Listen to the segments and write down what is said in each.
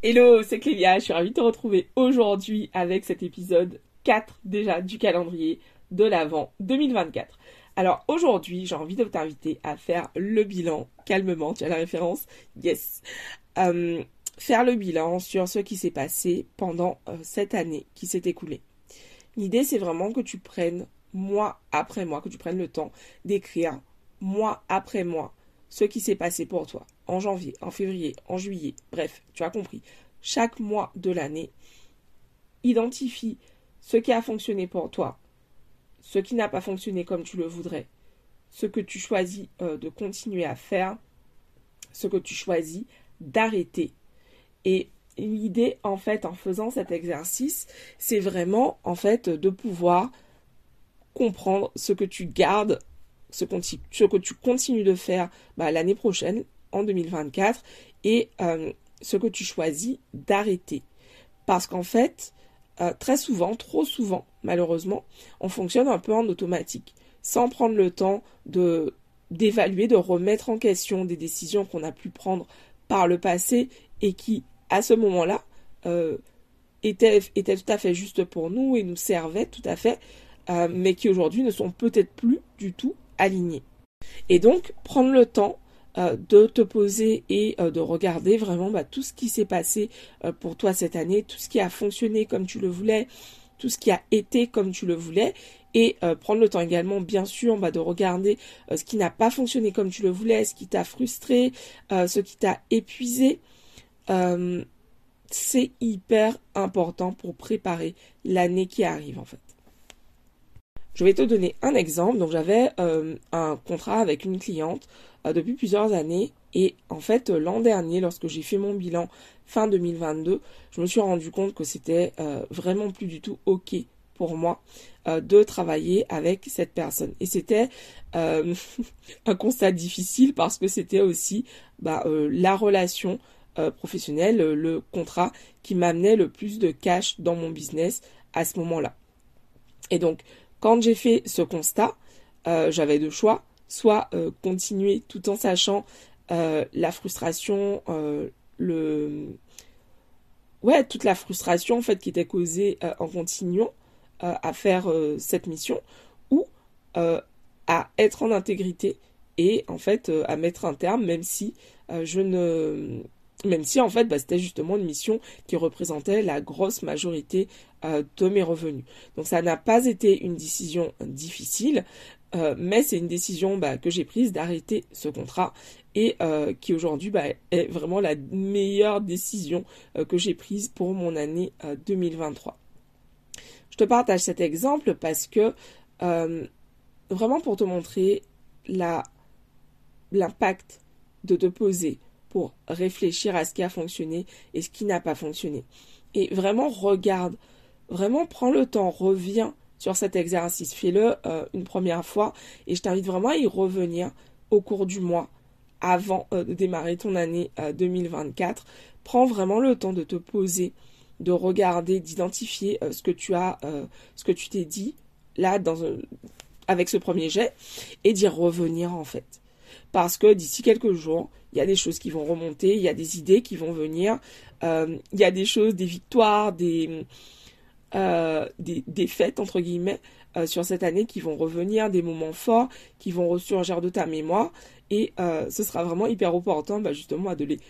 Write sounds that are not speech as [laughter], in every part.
Hello, c'est Clélia, je suis ravie de te retrouver aujourd'hui avec cet épisode 4 déjà du calendrier de l'Avent 2024. Alors aujourd'hui, j'ai envie de t'inviter à faire le bilan calmement, tu as la référence Yes. Euh, faire le bilan sur ce qui s'est passé pendant euh, cette année qui s'est écoulée. L'idée, c'est vraiment que tu prennes mois après mois, que tu prennes le temps d'écrire mois après mois ce qui s'est passé pour toi en janvier, en février, en juillet, bref, tu as compris. Chaque mois de l'année, identifie ce qui a fonctionné pour toi, ce qui n'a pas fonctionné comme tu le voudrais, ce que tu choisis euh, de continuer à faire, ce que tu choisis d'arrêter. Et l'idée, en fait, en faisant cet exercice, c'est vraiment, en fait, de pouvoir comprendre ce que tu gardes ce, que tu continues de faire bah, l'année prochaine, en 2024, et euh, ce que tu choisis d'arrêter. Parce qu'en fait, euh, très souvent, trop souvent, malheureusement, on fonctionne un peu en automatique, sans prendre le temps de d'évaluer, de remettre en question des décisions qu'on a pu prendre par le passé et qui, à ce moment-là, euh, étaient, étaient, tout à fait justes pour nous et nous servaient tout à fait, mais qui aujourd'hui ne sont peut-être plus du tout aligné. Et donc, prendre le temps euh, de te poser et euh, de regarder vraiment bah, tout ce qui s'est passé euh, pour toi cette année, tout ce qui a fonctionné comme tu le voulais, tout ce qui a été comme tu le voulais, et prendre le temps également, bien sûr, bah, de regarder ce qui n'a pas fonctionné comme tu le voulais, ce qui t'a frustré, ce qui t'a épuisé. c'est hyper important pour préparer l'année qui arrive en fait. Je vais te donner un exemple. Donc j'avais euh, un contrat avec une cliente euh, depuis plusieurs années et en fait l'an dernier lorsque j'ai fait mon bilan fin 2022, je me suis rendu compte que c'était euh, vraiment plus du tout ok pour moi de travailler avec cette personne. Et c'était [laughs] un constat difficile parce que c'était aussi bah, la relation professionnelle, le contrat qui m'amenait le plus de cash dans mon business à ce moment-là. Et donc, quand j'ai fait ce constat, euh, j'avais deux choix, soit euh, continuer tout en sachant euh, la frustration, le ouais toute la frustration en fait qui était causée en continuant à faire cette mission, ou à être en intégrité et en fait à mettre un terme, même si je ne même si en fait bah, c'était justement une mission qui représentait la grosse majorité euh, de mes revenus. Donc ça n'a pas été une décision difficile, euh, mais c'est une décision bah, que j'ai prise d'arrêter ce contrat et euh, qui aujourd'hui bah, est vraiment la meilleure décision que j'ai prise pour mon année 2023. Je te partage cet exemple parce que vraiment pour te montrer l'impact de te poser pour réfléchir à ce qui a fonctionné et ce qui n'a pas fonctionné. Et vraiment regarde, vraiment prends le temps, reviens sur cet exercice, fais-le euh, une première fois et je t'invite vraiment à y revenir au cours du mois avant euh, de démarrer ton année 2024. Euh, prends vraiment le temps de te poser, de regarder, d'identifier ce que tu as, ce que tu t'es dit là dans avec ce premier jet et d'y revenir en fait parce que d'ici quelques jours, il y a des choses qui vont remonter, il y a des idées qui vont venir, euh, il y a des choses, des victoires, des, euh, des, fêtes, entre guillemets, euh, sur cette année qui vont revenir, des moments forts qui vont ressurgir de ta mémoire. Et ce sera vraiment hyper opportun, bah, justement, de les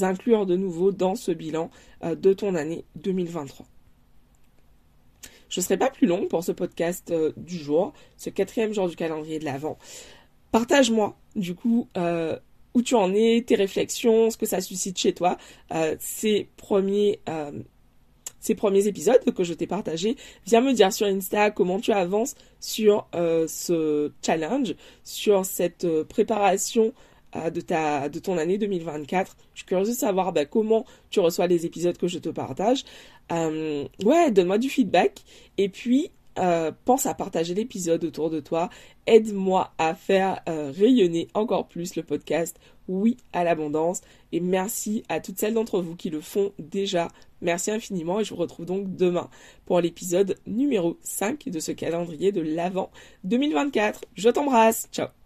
inclure de nouveau dans ce bilan de ton année 2023. Je ne serai pas plus long pour ce podcast du jour, ce quatrième jour du calendrier de l'Avent. Partage-moi, du coup, euh, où tu en es, tes réflexions, ce que ça suscite chez toi, euh, ces premiers euh, ces premiers épisodes que je t'ai partagés. Viens me dire sur Insta comment tu avances sur ce challenge, sur cette préparation de, ta, de ton année 2024. Je suis curieuse de savoir bah, comment tu reçois les épisodes que je te partage. ouais, donne-moi du feedback. Et puis, euh, pense à partager l'épisode autour de toi. Aide-moi à faire euh, rayonner encore plus le podcast Oui à l'abondance. Et merci à toutes celles d'entre vous qui le font déjà. Merci infiniment et je vous retrouve donc demain pour l'épisode numéro 5 de ce calendrier de l'Avent 2024. Je t'embrasse. Ciao